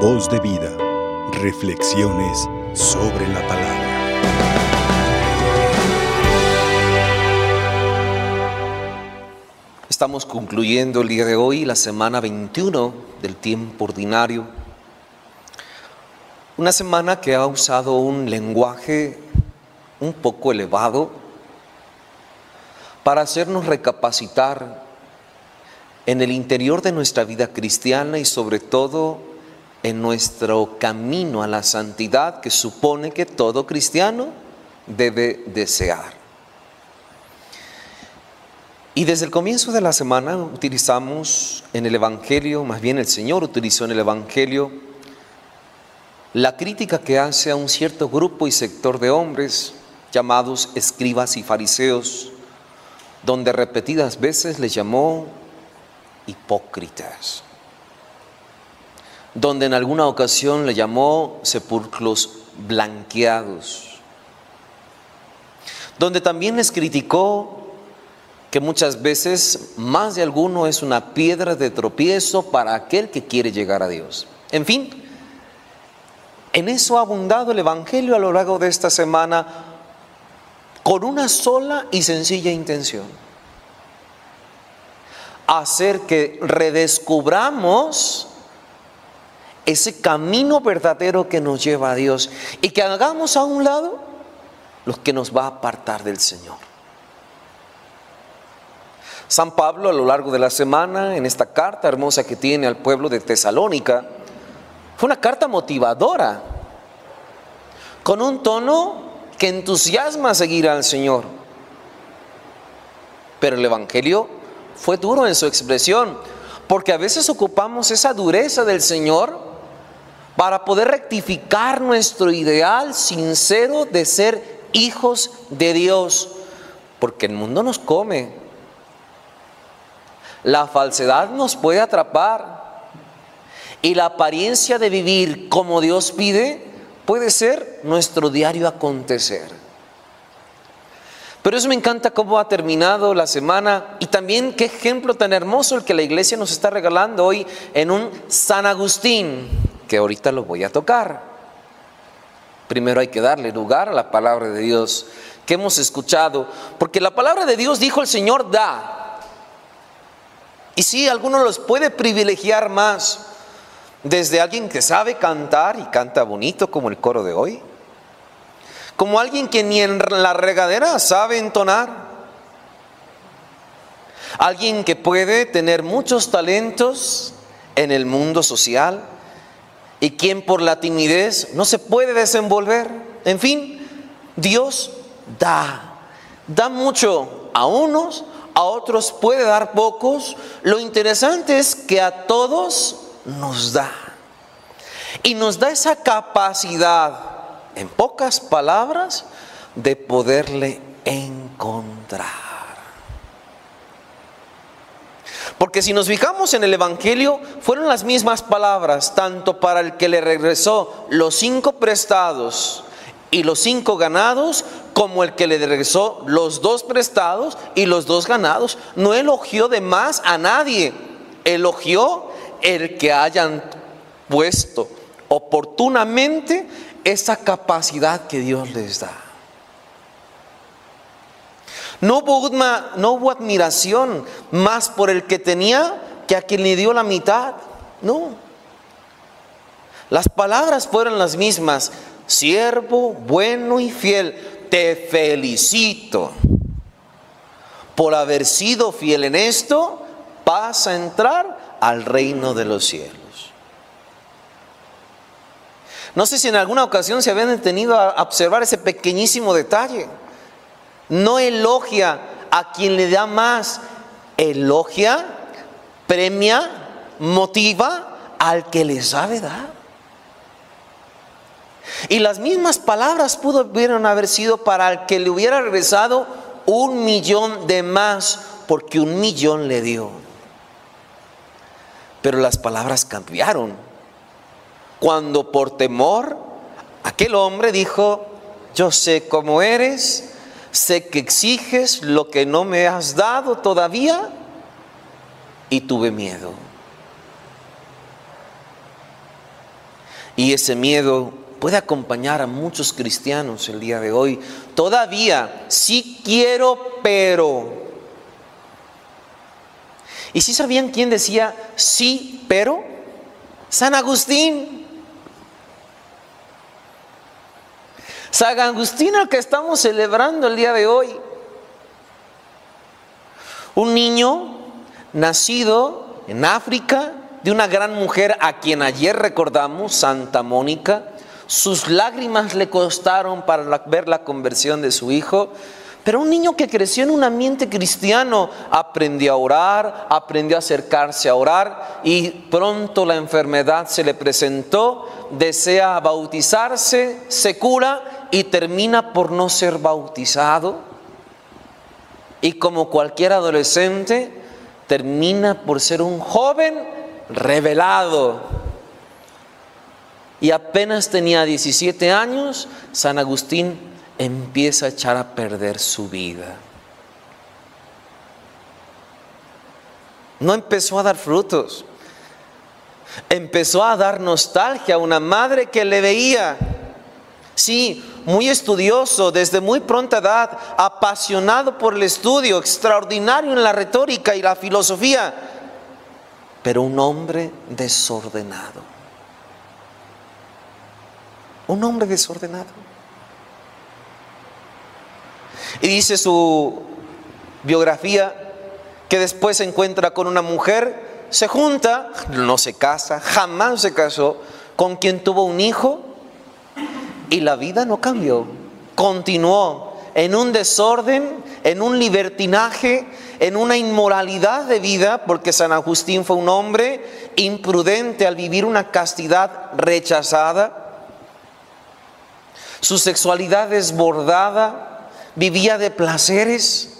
Voz de vida. Reflexiones sobre la palabra. Estamos concluyendo el día de hoy la semana 21 del tiempo ordinario. Una semana que ha usado un lenguaje un poco elevado para hacernos recapacitar en el interior de nuestra vida cristiana y sobre todo en nuestro camino a la santidad que supone que todo cristiano debe desear. Y desde el comienzo de la semana utilizamos en el Evangelio, más bien el Señor utilizó en el Evangelio, la crítica que hace a un cierto grupo y sector de hombres llamados escribas y fariseos, donde repetidas veces les llamó hipócritas, donde en alguna ocasión le llamó sepulcros blanqueados, donde también les criticó que muchas veces más de alguno es una piedra de tropiezo para aquel que quiere llegar a Dios. En fin, en eso ha abundado el Evangelio a lo largo de esta semana con una sola y sencilla intención. Hacer que redescubramos ese camino verdadero que nos lleva a Dios y que hagamos a un lado lo que nos va a apartar del Señor. San Pablo a lo largo de la semana, en esta carta hermosa que tiene al pueblo de Tesalónica, fue una carta motivadora, con un tono que entusiasma a seguir al Señor. Pero el Evangelio fue duro en su expresión, porque a veces ocupamos esa dureza del Señor para poder rectificar nuestro ideal sincero de ser hijos de Dios, porque el mundo nos come, la falsedad nos puede atrapar. Y la apariencia de vivir como Dios pide puede ser nuestro diario acontecer. Pero eso me encanta cómo ha terminado la semana y también qué ejemplo tan hermoso el que la iglesia nos está regalando hoy en un San Agustín, que ahorita lo voy a tocar. Primero hay que darle lugar a la palabra de Dios que hemos escuchado, porque la palabra de Dios dijo el Señor da, y sí, algunos los puede privilegiar más, desde alguien que sabe cantar y canta bonito como el coro de hoy, como alguien que ni en la regadera sabe entonar, alguien que puede tener muchos talentos en el mundo social y quien por la timidez no se puede desenvolver. En fin, Dios da, da mucho a unos, a otros puede dar pocos, lo interesante es que a todos nos da. Y nos da esa capacidad, en pocas palabras, de poderle encontrar. Porque si nos fijamos en el Evangelio, fueron las mismas palabras, tanto para el que le regresó los cinco prestados y los cinco ganados, como el que le regresó los dos prestados y los dos ganados. No elogió de más a nadie, elogió el que hayan puesto oportunamente esa capacidad que Dios les da. No hubo, admiración más por el que tenía que a quien le dio la mitad. No. Las palabras fueron las mismas. Siervo bueno y fiel te felicito por haber sido fiel en esto, vas a entrar al reino de los cielos. No sé si en alguna ocasión se habían detenido a observar ese pequeñísimo detalle. No elogia a quien le da más, elogia, premia, motiva al que le sabe dar. Y las mismas palabras pudieron haber sido para el que le hubiera regresado un millón de más, porque un millón le dio. Pero las palabras cambiaron. Cuando por temor, aquel hombre dijo, yo sé cómo eres, sé que exiges lo que no me has dado todavía, y tuve miedo. Y ese miedo puede acompañar a muchos cristianos el día de hoy. Todavía, sí quiero, pero... ¿Y si sabían quién decía sí, pero? San Agustín. San Agustín el que estamos celebrando el día de hoy. Un niño nacido en África de una gran mujer a quien ayer recordamos, Santa Mónica. Sus lágrimas le costaron para ver la conversión de su hijo. Pero un niño que creció en un ambiente cristiano aprendió a orar, aprendió a acercarse a orar y pronto la enfermedad se le presentó, desea bautizarse, se cura y termina por no ser bautizado. Y como cualquier adolescente, termina por ser un joven revelado. Y apenas tenía 17 años, San Agustín empieza a echar a perder su vida. No empezó a dar frutos. Empezó a dar nostalgia a una madre que le veía. Sí, muy estudioso, desde muy pronta edad, apasionado por el estudio, extraordinario en la retórica y la filosofía, pero un hombre desordenado. Un hombre desordenado. Y dice su biografía que después se encuentra con una mujer, se junta, no se casa, jamás se casó, con quien tuvo un hijo y la vida no cambió. Continuó en un desorden, en un libertinaje, en una inmoralidad de vida, porque San Agustín fue un hombre imprudente al vivir una castidad rechazada. Su sexualidad desbordada, vivía de placeres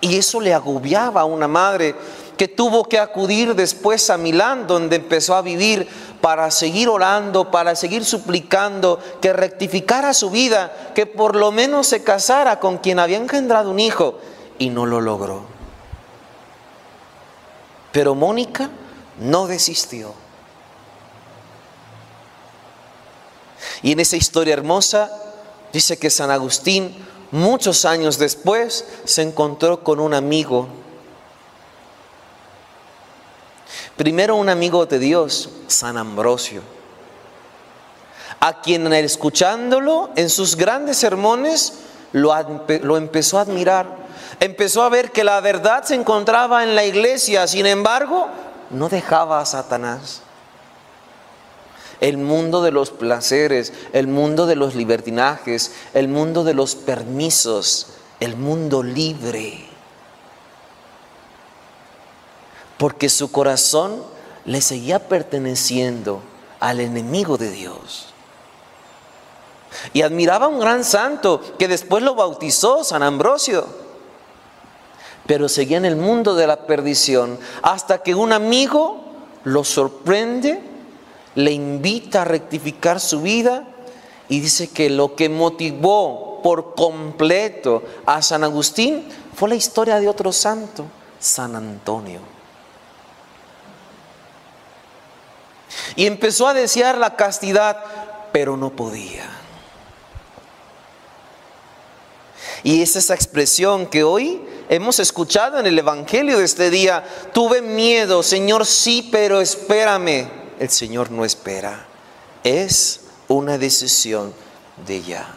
y eso le agobiaba a una madre que tuvo que acudir después a Milán, donde empezó a vivir para seguir orando, para seguir suplicando que rectificara su vida, que por lo menos se casara con quien había engendrado un hijo, y no lo logró. Pero Mónica no desistió. Y en esa historia hermosa dice que San Agustín muchos años después se encontró con un amigo. Primero un amigo de Dios, San Ambrosio, a quien escuchándolo en sus grandes sermones lo, empezó a admirar. Empezó a ver que la verdad se encontraba en la iglesia, sin embargo, no dejaba a Satanás el mundo de los placeres, el mundo de los libertinajes, el mundo de los permisos, el mundo libre. Porque su corazón le seguía perteneciendo al enemigo de Dios. Y admiraba a un gran santo que después lo bautizó, San Ambrosio. Pero seguía en el mundo de la perdición hasta que un amigo lo sorprende le invita a rectificar su vida y dice que lo que motivó por completo a San Agustín fue la historia de otro santo, San Antonio. Y empezó a desear la castidad, pero no podía. Y es esa expresión que hoy hemos escuchado en el Evangelio de este día. Tuve miedo, Señor, sí, pero espérame el Señor no espera. Es una decisión de ya.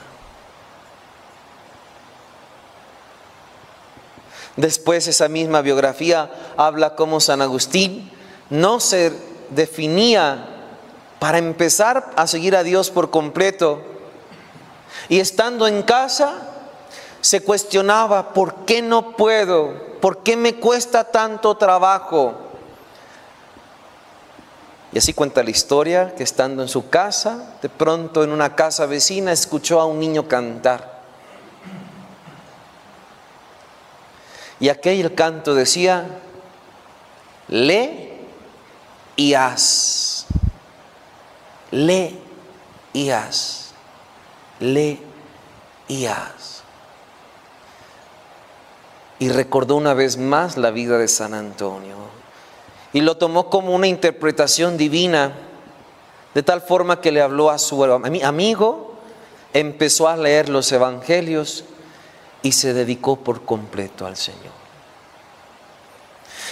Después esa misma biografía habla como San Agustín no se definía para empezar a seguir a Dios por completo. Y estando en casa, se cuestionaba, ¿por qué no puedo? ¿Por qué me cuesta tanto trabajo? Y así cuenta la historia que estando en su casa, de pronto en una casa vecina escuchó a un niño cantar. Y aquel canto decía, lee lee y haz. Y recordó una vez más la vida de San Antonio y lo tomó como una interpretación divina De tal forma que le habló a su amigo, empezó a leer los evangelios y se dedicó por completo al Señor.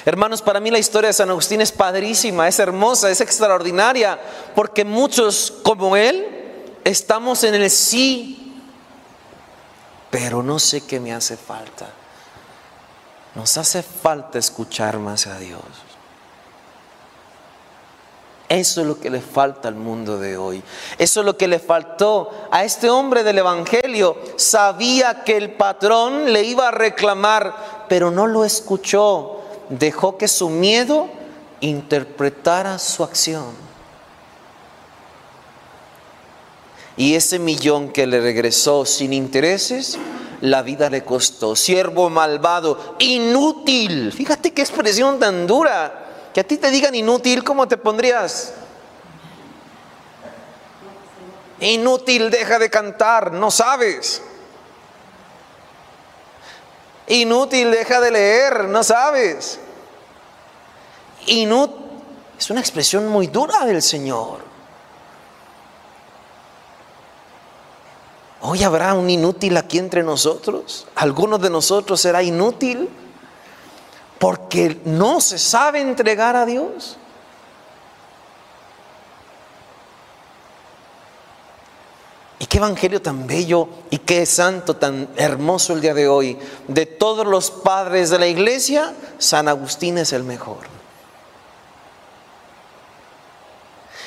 Hermanos, para mí la historia de San Agustín es padrísima, es hermosa, es extraordinaria, porque muchos como él estamos en el sí, pero no sé qué me hace falta. Nos hace falta escuchar más a Dios. Eso es lo que le falta al mundo de hoy. Eso es lo que le faltó a este hombre del Evangelio. Sabía que el patrón le iba a reclamar, pero no lo escuchó. Dejó que su miedo interpretara su acción. Y ese millón que le regresó sin intereses, la vida le costó. Siervo malvado, inútil. Fíjate qué expresión tan dura que a ti te digan inútil, ¿cómo te pondrías? Inútil, deja de cantar, no sabes. Inútil, deja de leer, no sabes. Inútil, es una expresión muy dura del Señor. Hoy habrá un inútil aquí entre nosotros. ¿Alguno de nosotros será inútil? porque no se sabe entregar a Dios. Qué evangelio tan bello y qué santo tan hermoso el día de hoy. De todos los padres de la iglesia, San Agustín es el mejor.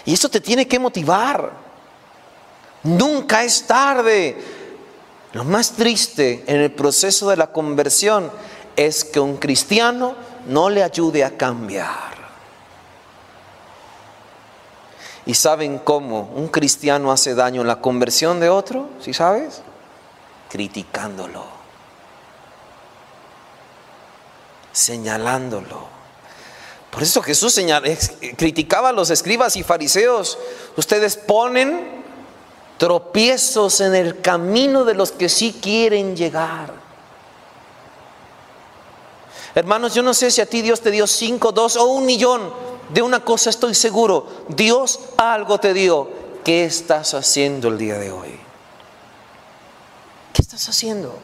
Y esto te tiene que motivar. Nunca es tarde. Lo más triste en el proceso de la conversión es que un cristiano no le ayude a cambiar. ¿Y saben cómo un cristiano hace daño en la conversión de otro? ¿Sí sabes? Criticándolo, señalándolo. Por eso Jesús criticaba a los escribas y fariseos. Ustedes ponen tropiezos en el camino de los que sí quieren llegar. Hermanos, yo no sé si a ti Dios te dio cinco, dos o un millón. De una cosa estoy seguro, Dios algo te dio. ¿Qué estás haciendo el día de hoy? ¿Qué estás haciendo?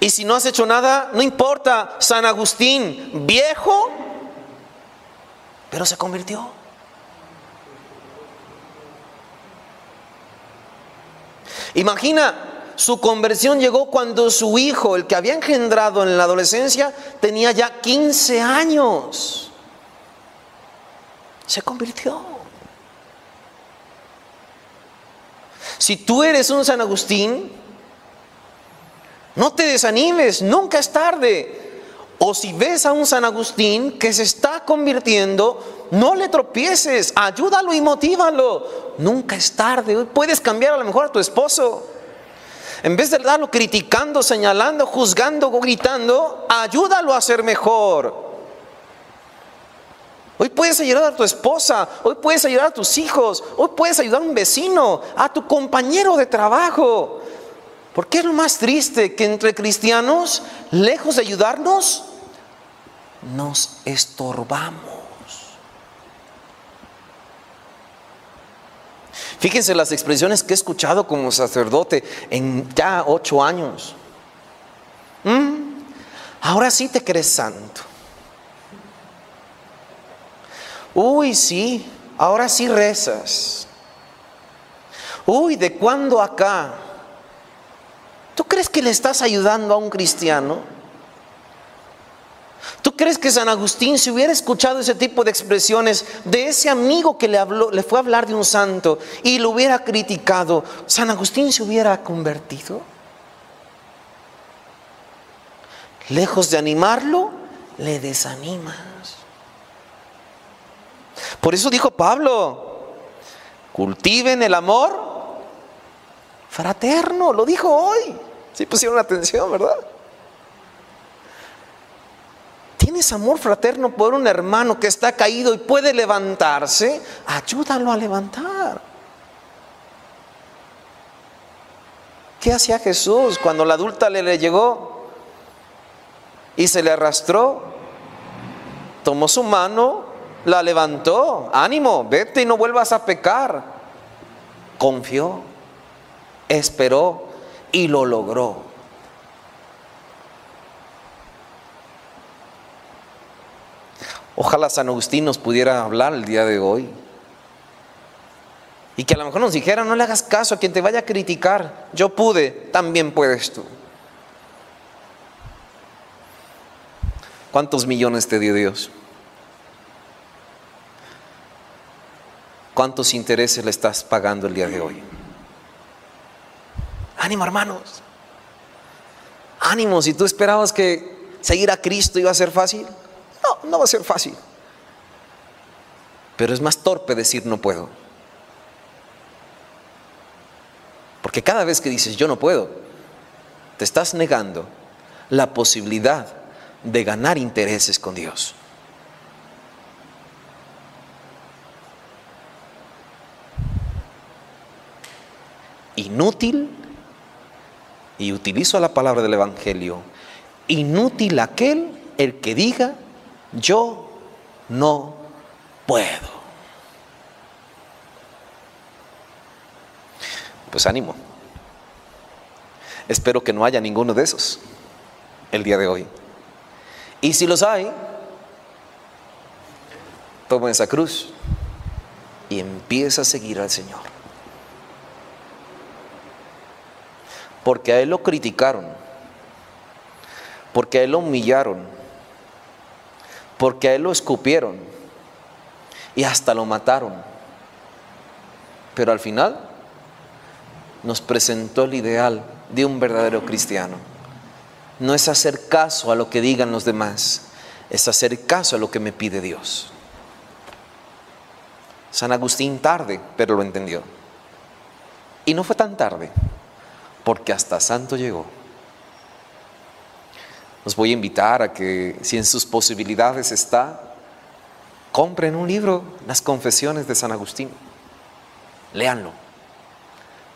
Y si no has hecho nada, no importa, San Agustín, viejo, pero se convirtió. Imagina su conversión llegó cuando su hijo, el que había engendrado en la adolescencia, tenía ya 15 años. Se convirtió. Si tú eres un San Agustín, no te desanimes, nunca es tarde. O si ves a un San Agustín que se está convirtiendo, no le tropieces, ayúdalo y motívalo. Nunca es tarde. Puedes cambiar a lo mejor a tu esposo. En vez de darlo criticando, señalando, juzgando, gritando, ayúdalo a ser mejor. Hoy puedes ayudar a tu esposa, hoy puedes ayudar a tus hijos, hoy puedes ayudar a un vecino, a tu compañero de trabajo. Porque es lo más triste que entre cristianos, lejos de ayudarnos, nos estorbamos. Fíjense las expresiones que he escuchado como sacerdote en ya ocho años. Mm, ahora sí te crees santo. Uy, sí, ahora sí rezas. Uy, ¿de cuándo acá? ¿Tú crees que le estás ayudando a un cristiano? ¿Tú crees que San Agustín, si hubiera escuchado ese tipo de expresiones de ese amigo que le, habló, le fue a hablar de un santo y lo hubiera criticado, San Agustín se hubiera convertido? Lejos de animarlo, le desanimas. Por eso dijo Pablo, cultiven el amor fraterno, lo dijo hoy. Si pusieron atención, ¿verdad? Tienes amor fraterno por un hermano que está caído y puede levantarse, ayúdalo a levantar. ¿Qué hacía Jesús cuando la adulta le, le llegó y se le arrastró? Tomó su mano la levantó. Ánimo, vete y no vuelvas a pecar. Confió, esperó y lo logró. Ojalá San Agustín nos pudiera hablar el día de hoy. Y que a lo mejor nos dijera, no le hagas caso a quien te vaya a criticar. Yo pude, también puedes tú. ¿Cuántos millones te dio Dios? ¿Cuántos intereses le estás pagando el día de hoy? Ánimo, hermanos. Ánimo, si tú esperabas que seguir a Cristo iba a ser fácil. No, va a ser fácil. Pero es más torpe decir no puedo. Porque cada vez que dices yo no puedo, te estás negando la posibilidad de ganar intereses con Dios. Inútil, y utilizo la palabra del Evangelio, inútil aquel el que diga yo no puedo. Pues ánimo. Espero que no haya ninguno de esos el día de hoy. Y si los hay, toma esa cruz y empieza a seguir al Señor. Porque a Él lo criticaron, porque a Él lo humillaron, porque a Él lo escupieron y hasta lo mataron. Pero al final nos presentó el ideal de un verdadero cristiano. No es hacer caso a lo que digan los demás, es hacer caso a lo que me pide Dios. San Agustín tarde, pero lo entendió. Y no fue tan tarde, porque hasta santo llegó. Os voy a invitar a que, si en sus posibilidades está, compren un libro, Las Confesiones de San Agustín. Léanlo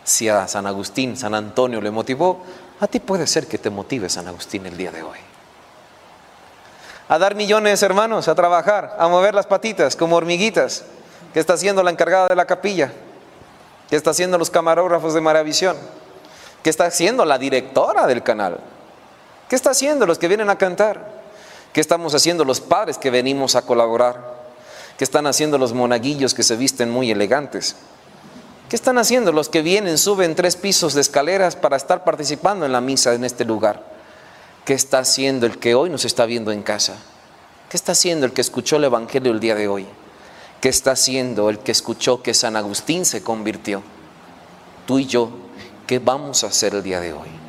si a San Agustín, San Antonio le motivó, a ti puede ser que te motive San Agustín el día de hoy. A dar millones, hermanos, a trabajar, a mover las patitas como hormiguitas, que está haciendo la encargada de la capilla, que está haciendo los camarógrafos de Maravisión, que está haciendo la directora del canal, ¿qué está haciendo los que vienen a cantar? ¿Qué estamos haciendo los padres que venimos a colaborar? ¿Qué están haciendo los monaguillos que se visten muy elegantes? ¿Qué están haciendo los que vienen, suben tres pisos de escaleras para estar participando en la misa en este lugar? ¿Qué está haciendo el que hoy nos está viendo en casa? ¿Qué está haciendo el que escuchó el Evangelio el día de hoy? ¿Qué está haciendo el que escuchó que San Agustín se convirtió? Tú y yo, ¿qué vamos a hacer el día de hoy?